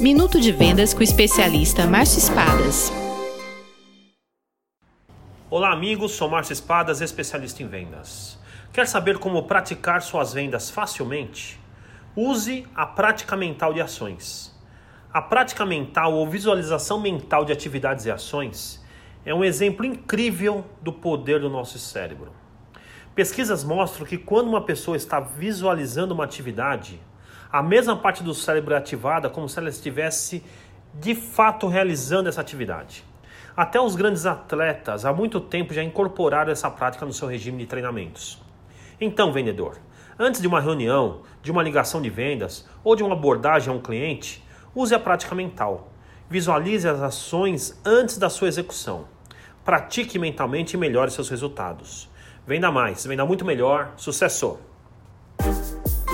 Minuto de Vendas com o especialista Márcio Espadas. Olá, amigos. Sou Márcio Espadas, especialista em vendas. Quer saber como praticar suas vendas facilmente? Use a prática mental de ações. A prática mental ou visualização mental de atividades e ações é um exemplo incrível do poder do nosso cérebro. Pesquisas mostram que quando uma pessoa está visualizando uma atividade, a mesma parte do cérebro é ativada como se ela estivesse de fato realizando essa atividade. Até os grandes atletas há muito tempo já incorporaram essa prática no seu regime de treinamentos. Então, vendedor, antes de uma reunião, de uma ligação de vendas ou de uma abordagem a um cliente, use a prática mental. Visualize as ações antes da sua execução. Pratique mentalmente e melhore seus resultados. Venda mais, venda muito melhor. Sucesso!